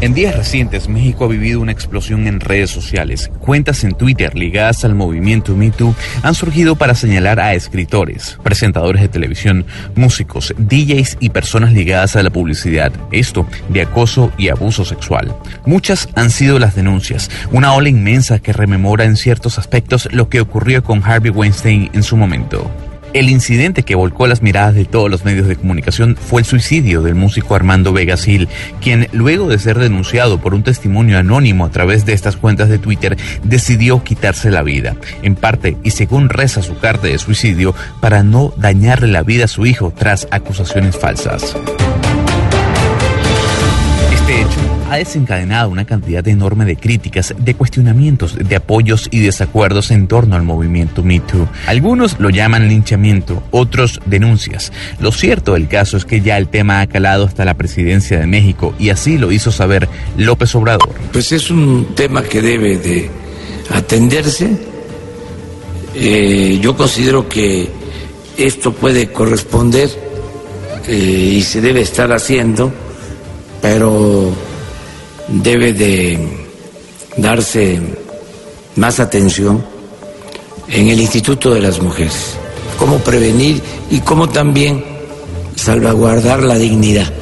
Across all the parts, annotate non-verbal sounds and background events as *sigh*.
En días recientes, México ha vivido una explosión en redes sociales. Cuentas en Twitter ligadas al movimiento MeToo han surgido para señalar a escritores, presentadores de televisión, músicos, DJs y personas ligadas a la publicidad. Esto de acoso y abuso sexual. Muchas han sido las denuncias, una ola inmensa que rememora en ciertos aspectos lo que ocurrió con Harvey Weinstein en su momento. El incidente que volcó las miradas de todos los medios de comunicación fue el suicidio del músico Armando Vega Gil, quien luego de ser denunciado por un testimonio anónimo a través de estas cuentas de Twitter, decidió quitarse la vida, en parte y según reza su carta de suicidio, para no dañarle la vida a su hijo tras acusaciones falsas. Ha desencadenado una cantidad enorme de críticas, de cuestionamientos, de apoyos y desacuerdos en torno al movimiento Me Too. Algunos lo llaman linchamiento, otros denuncias. Lo cierto del caso es que ya el tema ha calado hasta la presidencia de México y así lo hizo saber López Obrador. Pues es un tema que debe de atenderse. Eh, yo considero que esto puede corresponder eh, y se debe estar haciendo pero debe de darse más atención en el Instituto de las Mujeres, cómo prevenir y cómo también salvaguardar la dignidad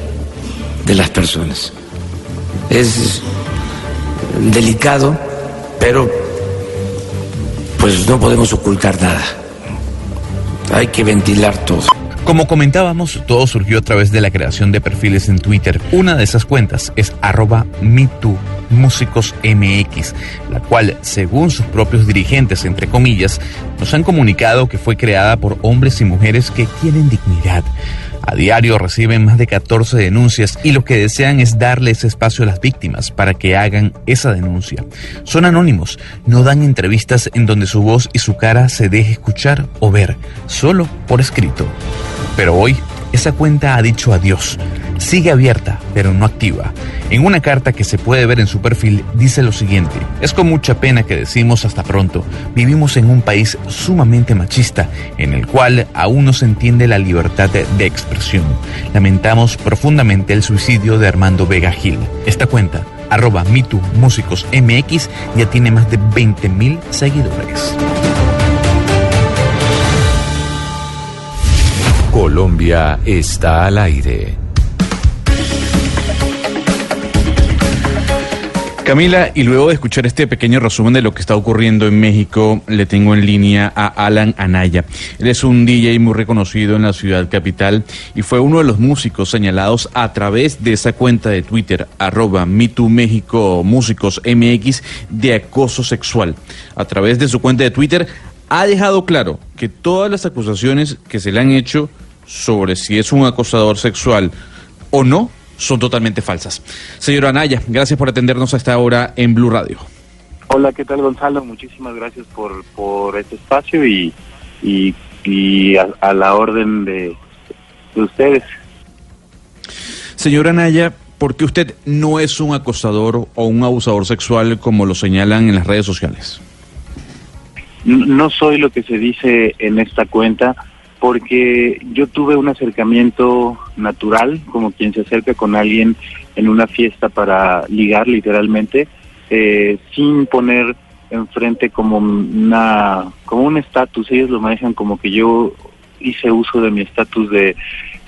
de las personas. Es delicado, pero pues no podemos ocultar nada. Hay que ventilar todo. Como comentábamos, todo surgió a través de la creación de perfiles en Twitter. Una de esas cuentas es arroba la cual, según sus propios dirigentes, entre comillas, nos han comunicado que fue creada por hombres y mujeres que tienen dignidad. A diario reciben más de 14 denuncias y lo que desean es darle ese espacio a las víctimas para que hagan esa denuncia. Son anónimos, no dan entrevistas en donde su voz y su cara se deje escuchar o ver, solo por escrito. Pero hoy esa cuenta ha dicho adiós. Sigue abierta, pero no activa. En una carta que se puede ver en su perfil dice lo siguiente. Es con mucha pena que decimos hasta pronto. Vivimos en un país sumamente machista, en el cual aún no se entiende la libertad de, expresión. Lamentamos profundamente el suicidio de Armando Vega Gil. Esta cuenta, arroba MeToo Músicos MX, ya tiene más de 20 mil seguidores. Colombia está al aire. Camila, y luego de escuchar este pequeño resumen de lo que está ocurriendo en México, le tengo en línea a Alan Anaya. Él es un DJ muy reconocido en la ciudad capital y fue uno de los músicos señalados a través de esa cuenta de Twitter, arroba México Músicos MX, de acoso sexual. A través de su cuenta de Twitter ha dejado claro que todas las acusaciones que se le han hecho sobre si es un acosador sexual o no son totalmente falsas. Señora Anaya, gracias por atendernos a esta hora en Blue Radio. Hola, ¿qué tal Gonzalo? Muchísimas gracias por, por este espacio y, y, a, la orden de, de ustedes. Señora Anaya, ¿por qué usted no es un acosador o un abusador sexual como lo señalan en las redes sociales? No soy lo que se dice en esta cuenta porque yo tuve un acercamiento natural, como quien se acerca con alguien en una fiesta para ligar literalmente, eh, sin poner enfrente como una como un estatus, ellos lo manejan como que yo hice uso de mi estatus de,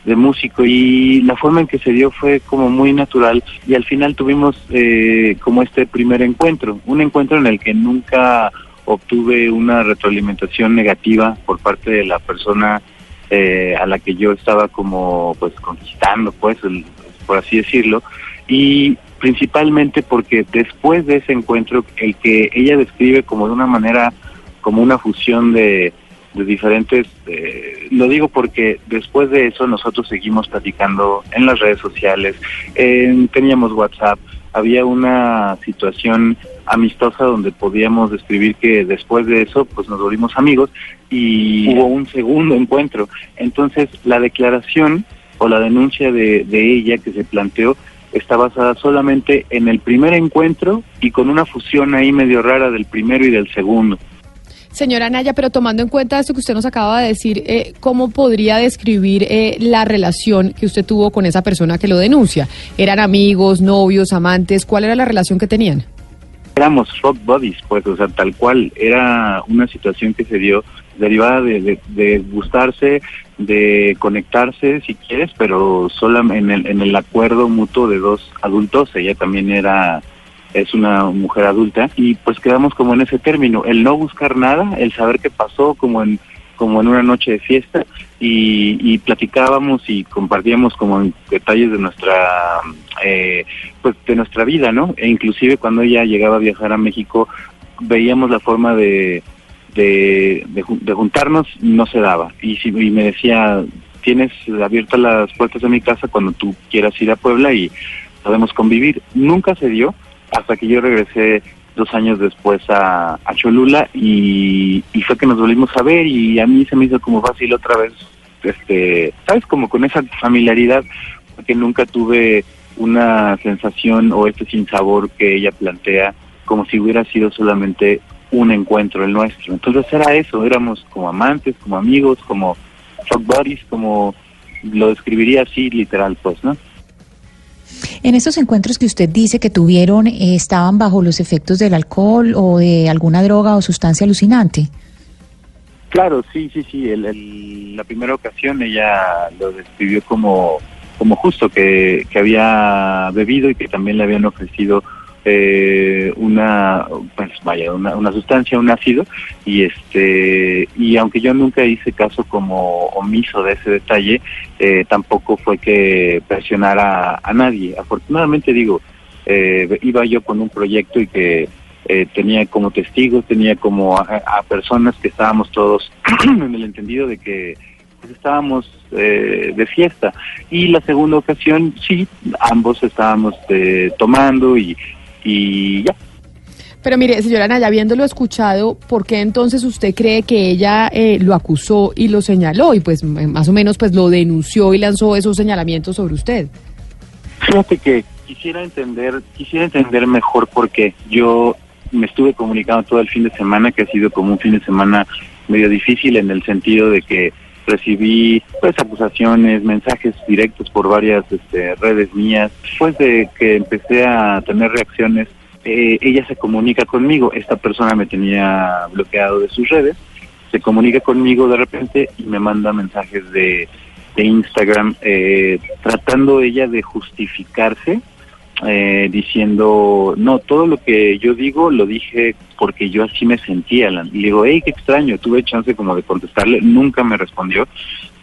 de músico y la forma en que se dio fue como muy natural y al final tuvimos eh, como este primer encuentro, un encuentro en el que nunca obtuve una retroalimentación negativa por parte de la persona eh, a la que yo estaba como pues conquistando pues por así decirlo y principalmente porque después de ese encuentro el que ella describe como de una manera como una fusión de, diferentes eh, lo digo porque después de eso nosotros seguimos platicando en las redes sociales teníamos WhatsApp había una situación amistosa donde podíamos describir que después de eso pues nos volvimos amigos y hubo un segundo encuentro. Entonces la declaración o la denuncia de, de ella que se planteó está basada solamente en el primer encuentro y con una fusión ahí medio rara del primero y del segundo. Señora Naya, pero tomando en cuenta esto que usted nos acaba de decir, eh, ¿cómo podría describir eh, la relación que usted tuvo con esa persona que lo denuncia? ¿Eran amigos, novios, amantes? ¿Cuál era la relación que tenían? Éramos rock buddies, pues, o sea, tal cual. Era una situación que se dio derivada de, gustarse, de conectarse, si quieres, pero solo en el, en el acuerdo mutuo de dos adultos. Ella también era es una mujer adulta y pues quedamos como en ese término, el no buscar nada, el saber qué pasó como en como en una noche de fiesta y, platicábamos y compartíamos como detalles de nuestra eh, pues de nuestra vida, ¿no? E inclusive cuando ella llegaba a viajar a México veíamos la forma de de, de, juntarnos no se daba y, si, y me decía tienes abiertas las puertas de mi casa cuando tú quieras ir a Puebla y podemos convivir. Nunca se dio, hasta que yo regresé dos años después a, Cholula y, fue que nos volvimos a ver y a mí se me hizo como fácil otra vez, este, sabes, como con esa familiaridad, porque nunca tuve una sensación o este sinsabor que ella plantea como si hubiera sido solamente un encuentro el nuestro. Entonces era eso, éramos como amantes, como amigos, como fuck buddies, como lo describiría así literal, pues, ¿no? En estos encuentros que usted dice que tuvieron, eh, ¿estaban bajo los efectos del alcohol o de alguna droga o sustancia alucinante? Claro, sí, sí, sí. la primera ocasión ella lo describió como, como justo que, que había bebido y que también le habían ofrecido eh, una pues vaya una, una, sustancia un ácido y este y aunque yo nunca hice caso como omiso de ese detalle eh, tampoco fue que presionara a nadie. Afortunadamente digo eh, iba yo con un proyecto y que eh, tenía como testigos tenía como a, personas que estábamos todos *clears throat* en el entendido de que pues, estábamos de fiesta. Y la segunda ocasión sí ambos estábamos tomando y y ya. Pero mire, señora Naya, habiéndolo escuchado, ¿por qué entonces usted cree que ella eh, lo acusó y lo señaló y pues más o menos pues lo denunció y lanzó esos señalamientos sobre usted? Fíjate que quisiera entender, quisiera entender mejor porque yo me estuve comunicando todo el fin de semana, que ha sido como un fin de semana medio difícil en el sentido de que recibí pues acusaciones, mensajes directos por varias este, redes mías. Después de que empecé a tener reacciones, eh, ella se comunica conmigo. Esta persona me tenía bloqueado de sus redes. Se comunica conmigo de repente y me manda mensajes de, de Instagram eh, tratando ella de justificarse eh, diciendo, no, todo lo que yo digo lo dije porque yo así me sentía. Y le digo, hey, qué extraño, tuve chance como de contestarle, nunca me respondió,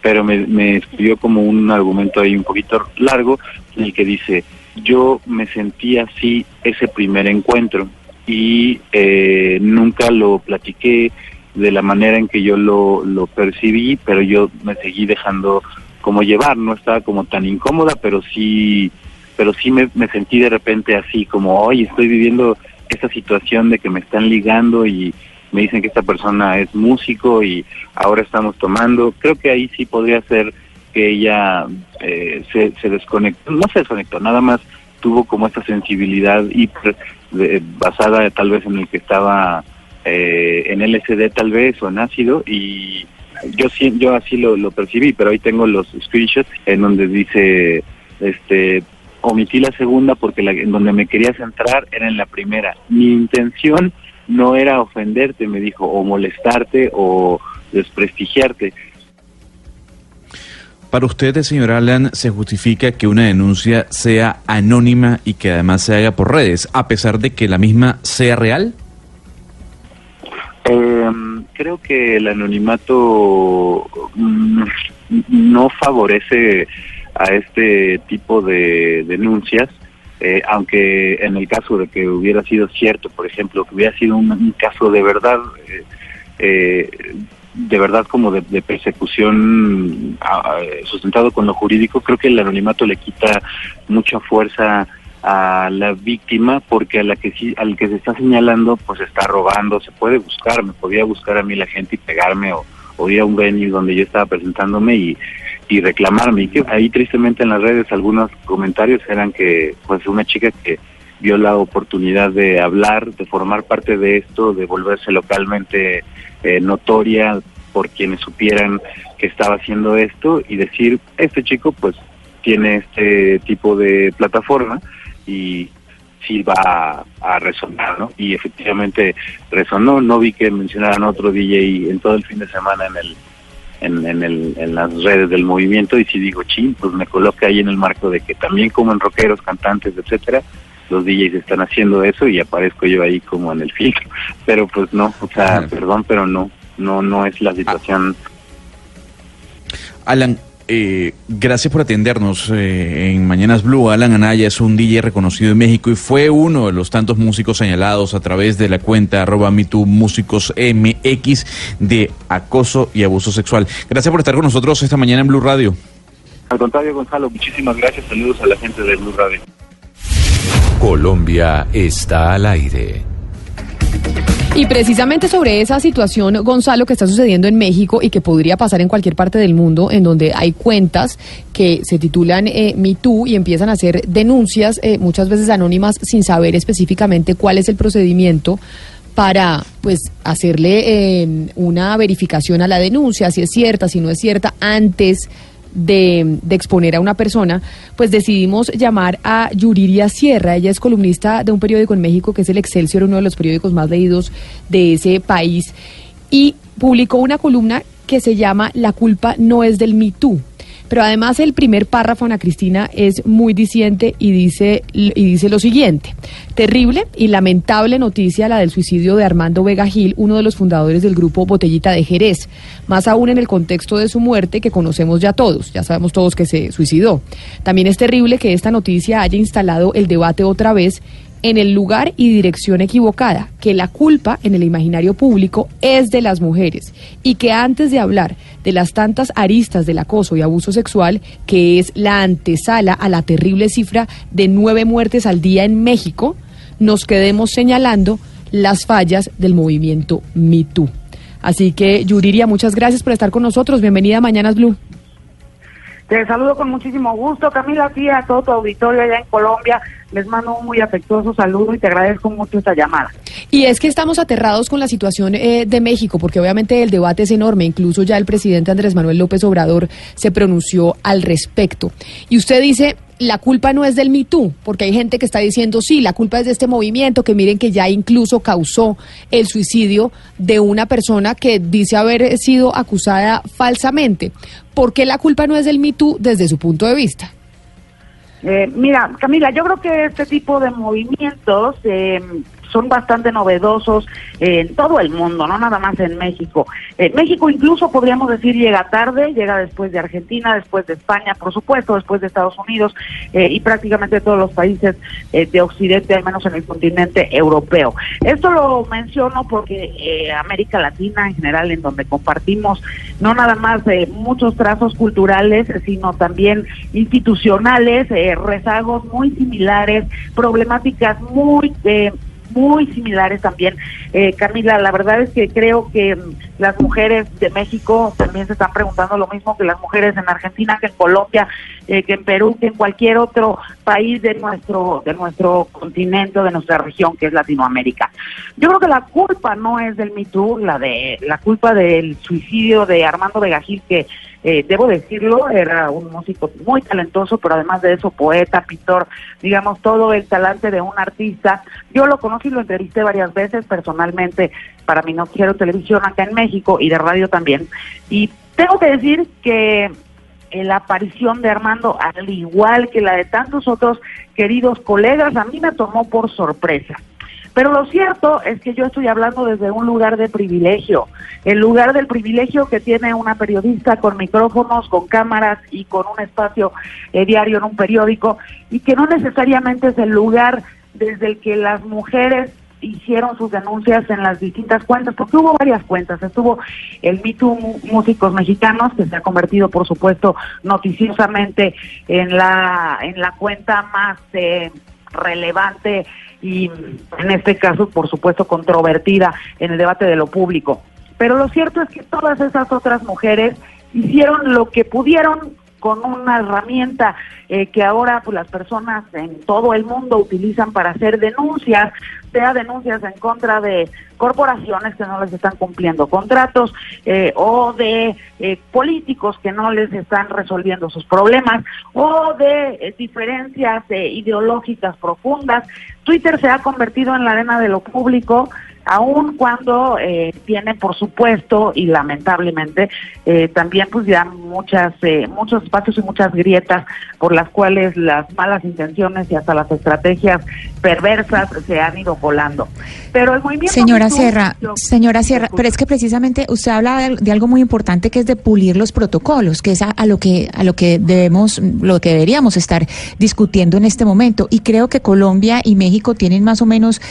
pero me, me escribió como un argumento ahí un poquito largo en el que dice, yo me sentí así ese primer encuentro y eh, nunca lo platiqué de la manera en que yo lo, lo percibí, pero yo me seguí dejando como llevar, no estaba como tan incómoda, pero sí pero sí me, sentí de repente así como, hoy estoy viviendo esta situación de que me están ligando y me dicen que esta persona es músico y ahora estamos tomando. Creo que ahí sí podría ser que ella eh, se, se desconectó, no se desconectó, nada más tuvo como esta sensibilidad hiper basada tal vez en el que estaba eh, en LSD tal vez o en ácido y yo yo así lo, lo percibí, pero ahí tengo los screenshots en donde dice este omití la segunda porque la, en donde me quería centrar era en la primera. Mi intención no era ofenderte, me dijo, o molestarte o desprestigiarte. Para usted, señor Alan, ¿se justifica que una denuncia sea anónima y que además se haga por redes, a pesar de que la misma sea real? Em, creo que el anonimato mm, no favorece a este tipo de denuncias, eh, aunque en el caso de que hubiera sido cierto, por ejemplo, que hubiera sido un, caso de verdad, eh, eh, de verdad como de, persecución sustentado con lo jurídico, creo que el anonimato le quita mucha fuerza a la víctima porque a la que sí, al que se está señalando pues está robando, se puede buscar, me podía buscar a mí la gente y pegarme o, o ir a un venue donde yo estaba presentándome y y reclamarme. Y que ahí tristemente en las redes algunos comentarios eran que pues una chica que, vio la oportunidad de hablar, de formar parte de esto, de volverse localmente eh, notoria por quienes supieran que estaba haciendo esto y decir, este chico pues tiene este tipo de plataforma y sí va a, resonar, ¿no? Y efectivamente resonó, no vi que mencionaran otro DJ en todo el fin de semana en el en, el, en las redes del movimiento y si digo ching, pues me coloca ahí en el marco de que también como en rockeros, cantantes, etcétera, los DJs están haciendo eso y aparezco yo ahí como en el filtro, *laughs* pero pues no, o sea, perdón, pero no, no, no es la situación. Alan, eh, gracias por atendernos eh, en Mañanas Blue. Alan Anaya es un DJ reconocido en México y fue uno de los tantos músicos señalados a través de la cuenta arroba músicos MX de acoso y abuso sexual. Gracias por estar con nosotros esta mañana en Blue Radio. Al contrario, Gonzalo, muchísimas gracias. Saludos a la gente de Blue Radio. Colombia está al aire. Y precisamente sobre esa situación, Gonzalo, que está sucediendo en México y que podría pasar en cualquier parte del mundo, en donde hay cuentas que se titulan eh, Me y empiezan a hacer denuncias, eh, muchas veces anónimas, sin saber específicamente cuál es el procedimiento para pues hacerle eh, una verificación a la denuncia, si es cierta, si no es cierta, antes de, exponer a una persona, pues decidimos llamar a Yuriria Sierra. Ella es columnista de un periódico en México que es el Excelsior, uno de los periódicos más leídos de ese país, y publicó una columna que se llama La culpa no es del Me Too. Pero además el primer párrafo, Ana Cristina, es muy diciente y dice, y dice lo siguiente. Terrible y lamentable noticia la del suicidio de Armando Vega Gil, uno de los fundadores del grupo Botellita de Jerez. Más aún en el contexto de su muerte que conocemos ya todos, ya sabemos todos que se suicidó. También es terrible que esta noticia haya instalado el debate otra vez en el lugar y dirección equivocada, que la culpa en el imaginario público es de las mujeres y que antes de hablar de las tantas aristas del acoso y abuso sexual, que es la antesala a la terrible cifra de nueve muertes al día en México, nos quedemos señalando las fallas del movimiento MeToo. Así que, Yuriria, muchas gracias por estar con nosotros. Bienvenida a Mañanas Blue. Te saludo con muchísimo gusto, Camila, aquí a todo tu auditorio allá en Colombia. Les mando un muy afectuoso saludo y te agradezco mucho esta llamada. Y es que estamos aterrados con la situación eh, de México, porque obviamente el debate es enorme. Incluso ya el presidente Andrés Manuel López Obrador se pronunció al respecto. Y usted dice, la culpa no es del Me porque hay gente que está diciendo, sí, la culpa es de este movimiento, que miren que ya incluso causó el suicidio de una persona que dice haber sido acusada falsamente. ¿Por qué la culpa no es del Me desde su punto de vista? Eh, mira, Camila, yo creo que este tipo de movimientos eh, son bastante novedosos en todo el mundo, no nada más en México. México incluso podríamos decir llega tarde, llega después de Argentina, después de España, por supuesto, después de Estados Unidos eh, y prácticamente todos los países eh, de Occidente, al menos en el continente europeo. Esto lo menciono porque eh, América Latina en general, en donde compartimos no nada más muchos trazos culturales, sino también institucionales, rezagos muy similares, problemáticas muy muy similares también. Eh, Camila, la verdad es que creo que mm, las mujeres de México también se están preguntando lo mismo que las mujeres en Argentina, que en Colombia, eh, que en Perú, que en cualquier otro país de nuestro de nuestro continente, de nuestra región, que es Latinoamérica. Yo creo que la culpa no es del Me la de la culpa del suicidio de Armando Vegagil, que eh, debo decirlo, era un músico muy talentoso, pero además de eso, poeta, pintor, digamos, todo el talante de un artista. Yo lo conocí, lo entrevisté varias veces personalmente para mi quiero Televisión acá en México y de radio también. Y tengo que decir que eh, la aparición de Armando, al igual que la de tantos otros queridos colegas, a mí me tomó por sorpresa. Pero lo cierto es que yo estoy hablando desde un lugar de privilegio, el lugar del privilegio que tiene una periodista con micrófonos, con cámaras y con un espacio eh, diario en un periódico, y que no necesariamente es el lugar desde el que las mujeres hicieron sus denuncias en las distintas cuentas, porque hubo varias cuentas. Estuvo el Me Músicos Mexicanos, que se ha convertido, por supuesto, noticiosamente en la, en la cuenta más eh, relevante y en este caso, por supuesto, controvertida en el debate de lo público. Pero lo cierto es que todas esas otras mujeres hicieron lo que pudieron con una herramienta eh, que ahora pues, las personas en todo el mundo utilizan para hacer denuncias, sea denuncias en contra de corporaciones que no les están cumpliendo contratos eh, o de eh, políticos que no les están resolviendo sus problemas o de diferencias ideológicas profundas. Twitter se ha convertido en la arena de lo público aun cuando eh, tiene, por supuesto, y lamentablemente, eh, también pues ya muchas, eh, muchos espacios y muchas grietas por las cuales las malas intenciones y hasta las estrategias perversas se han ido volando. Pero el movimiento... Señora Sierra, señora Sierra, pero es que precisamente usted habla de, algo muy importante que es de pulir los protocolos, que es a, lo que a lo que debemos, lo que deberíamos estar discutiendo en este momento. Y creo que Colombia y México tienen más o menos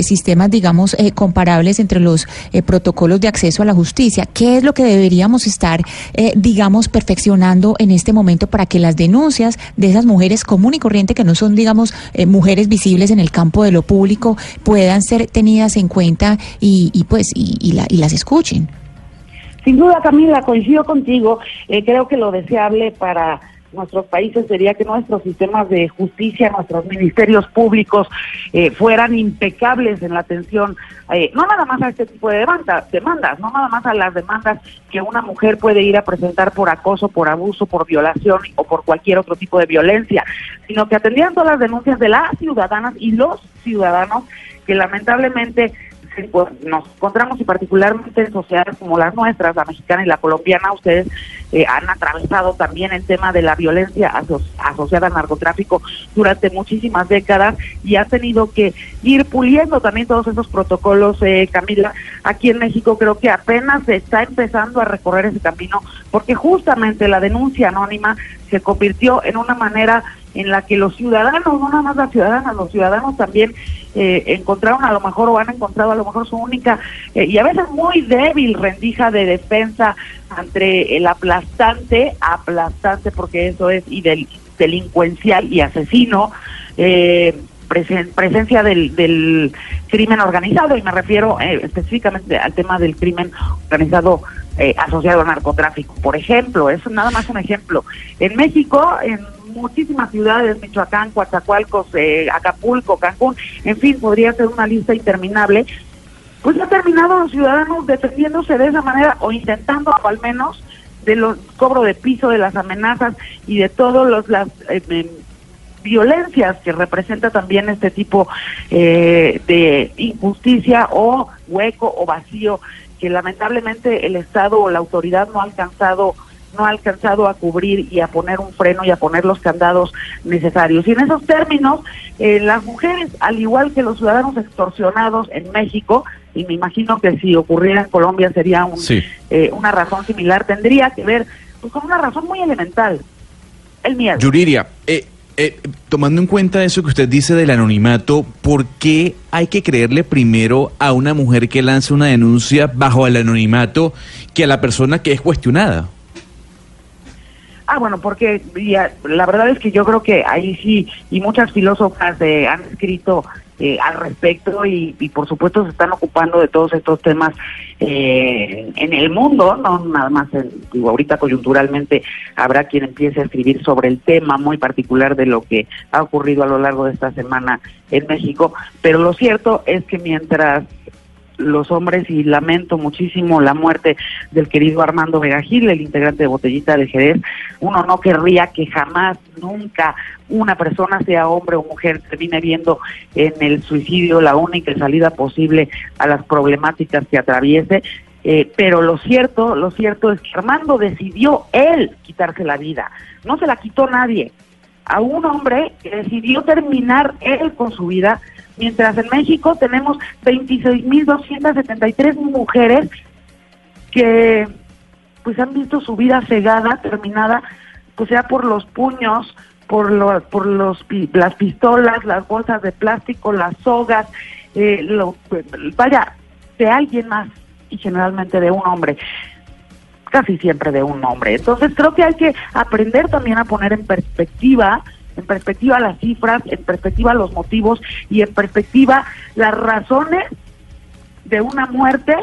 sistemas, digamos, comparables entre los eh, protocolos de acceso a la justicia. ¿Qué es lo que deberíamos estar, eh, digamos, perfeccionando en este momento para que las denuncias de esas mujeres común y corriente, que no son, digamos, eh, mujeres visibles en el campo de lo público, puedan ser tenidas en cuenta y, pues y, las escuchen? Sin duda, Camila, coincido contigo. creo que lo deseable para nuestros países sería que nuestros sistemas de justicia, nuestros ministerios públicos eh, fueran impecables en la atención, eh, no nada más a este tipo de demandas, no nada más a las demandas que una mujer puede ir a presentar por acoso, por abuso, por violación o por cualquier otro tipo de violencia, sino que atendieran todas las denuncias de las ciudadanas y los ciudadanos que lamentablemente nos encontramos y particularmente en sociedades como las nuestras, la mexicana y la colombiana, ustedes eh, han atravesado también el tema de la violencia asociada al narcotráfico durante muchísimas décadas y ha tenido que ir puliendo también todos esos protocolos, eh, Camila. Aquí en México creo que apenas se está empezando a recorrer ese camino porque justamente la denuncia anónima se convirtió en una manera en la que los ciudadanos, no nada más las ciudadanas, los ciudadanos también eh, encontraron a lo mejor o han encontrado a lo mejor su única eh, y a veces muy débil rendija de defensa entre el aplastante, aplastante porque eso es y del delincuencial y asesino, eh, presencia del, del, crimen organizado y me refiero específicamente al tema del crimen organizado asociado al narcotráfico. Por ejemplo, es nada más un ejemplo. En México, en muchísimas ciudades, Michoacán, Coatzacoalcos, eh, Acapulco, Cancún, en fin, podría ser una lista interminable, pues ha terminado los ciudadanos defendiéndose de esa manera o intentando al menos de los cobro de piso, de las amenazas y de todas las eh, em, violencias que representa también este tipo eh, de injusticia o hueco o vacío que lamentablemente el Estado o la autoridad no ha alcanzado no ha alcanzado a cubrir y a poner un freno y a poner los candados necesarios. Y en esos términos, eh, las mujeres, al igual que los ciudadanos extorsionados en México, y me imagino que si ocurriera en Colombia sería un, eh, una razón similar, tendría que ver pues, con una razón muy elemental, el miedo. Yuriria, eh, tomando en cuenta eso que usted dice del anonimato, ¿por qué hay que creerle primero a una mujer que lanza una denuncia bajo el anonimato que a la persona que es cuestionada? Ah, bueno, porque la verdad es que yo creo que ahí sí, y muchas filósofas eh, han escrito eh, al respecto y, por supuesto se están ocupando de todos estos temas eh, en el mundo, no nada más, digo, ahorita coyunturalmente habrá quien empiece a escribir sobre el tema muy particular de lo que ha ocurrido a lo largo de esta semana en México, pero lo cierto es que mientras los hombres y lamento muchísimo la muerte del querido Armando Vega Gil, el integrante de Botellita de Jerez. Uno no querría que jamás, nunca una persona, sea hombre o mujer, termine viendo en el suicidio la única salida posible a las problemáticas que atraviese. Eh, pero lo cierto, lo cierto es que Armando decidió él quitarse la vida, no se la quitó nadie. A un hombre que decidió terminar él con su vida mientras en México tenemos 26.273 mujeres que pues han visto su vida cegada, terminada, pues sea por los puños, por, lo, por los, las pistolas, las bolsas de plástico, las sogas, eh, lo, vaya, de alguien más y generalmente de un hombre casi siempre de un hombre. Entonces creo que hay que aprender también a poner en perspectiva en perspectiva las cifras, en perspectiva los motivos y en perspectiva las razones de una muerte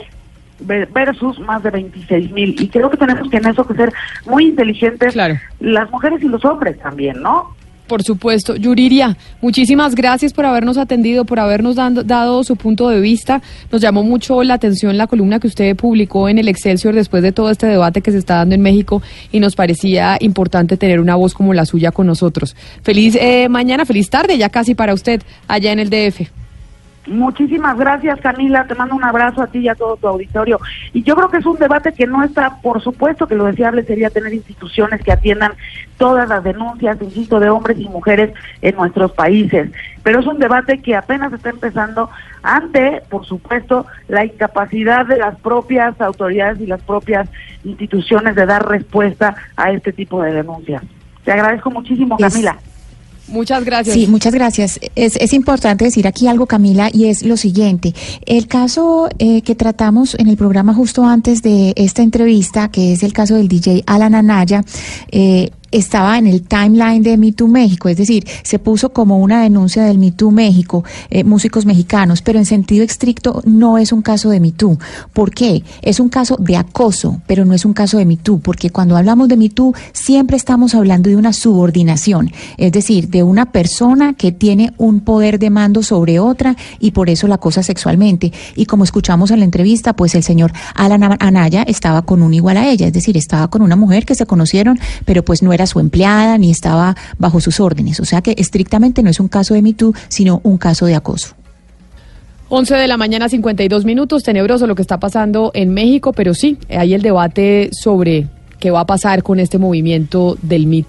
versus más de 26 mil. Y creo que tenemos que en eso que ser muy inteligentes Claro. las mujeres y los hombres también, ¿no? Por supuesto. Yuriria, muchísimas gracias por habernos atendido, por habernos dando- dado su punto de vista. Nos llamó mucho la atención la columna que usted publicó en el Excelsior después de todo este debate que se está dando en México y nos parecía importante tener una voz como la suya con nosotros. Feliz eh, mañana, feliz tarde ya casi para usted allá en el DF. Muchísimas gracias, Camila. Te mando un abrazo a ti y a todo tu auditorio. Y yo creo que es un debate que no está, por supuesto, que lo deseable sería tener instituciones que atiendan todas las denuncias, insisto, de hombres y mujeres en nuestros países. Pero es un debate que apenas está empezando ante, por supuesto, la incapacidad de las propias autoridades y las propias instituciones de dar respuesta a este tipo de denuncias. Te agradezco muchísimo, Camila. Muchas gracias. Sí, muchas gracias. Es, es importante decir aquí algo, Camila, y es lo siguiente. El caso eh, que tratamos en el programa justo antes de esta entrevista, que es el caso del DJ Alan Anaya, eh, estaba en el timeline de Me Too México, es decir, se puso como una denuncia del Me Too México, eh, músicos mexicanos, pero en sentido estricto no es un caso de Me Too. ¿Por qué? Es un caso de acoso, pero no es un caso de Me Too, porque cuando hablamos de Me Too siempre estamos hablando de una subordinación, es decir, de una persona que tiene un poder de mando sobre otra y por eso la acosa sexualmente. Y como escuchamos en la entrevista, pues el señor Alan Anaya estaba con un igual a ella, es decir, estaba con una mujer que se conocieron, pero pues no era su empleada ni estaba bajo sus órdenes. O sea que estrictamente no es un caso de Me sino un caso de acoso. 11 de la mañana, 52 minutos. Tenebroso lo que está pasando en México, pero sí, hay el debate sobre qué va a pasar con este movimiento del Me.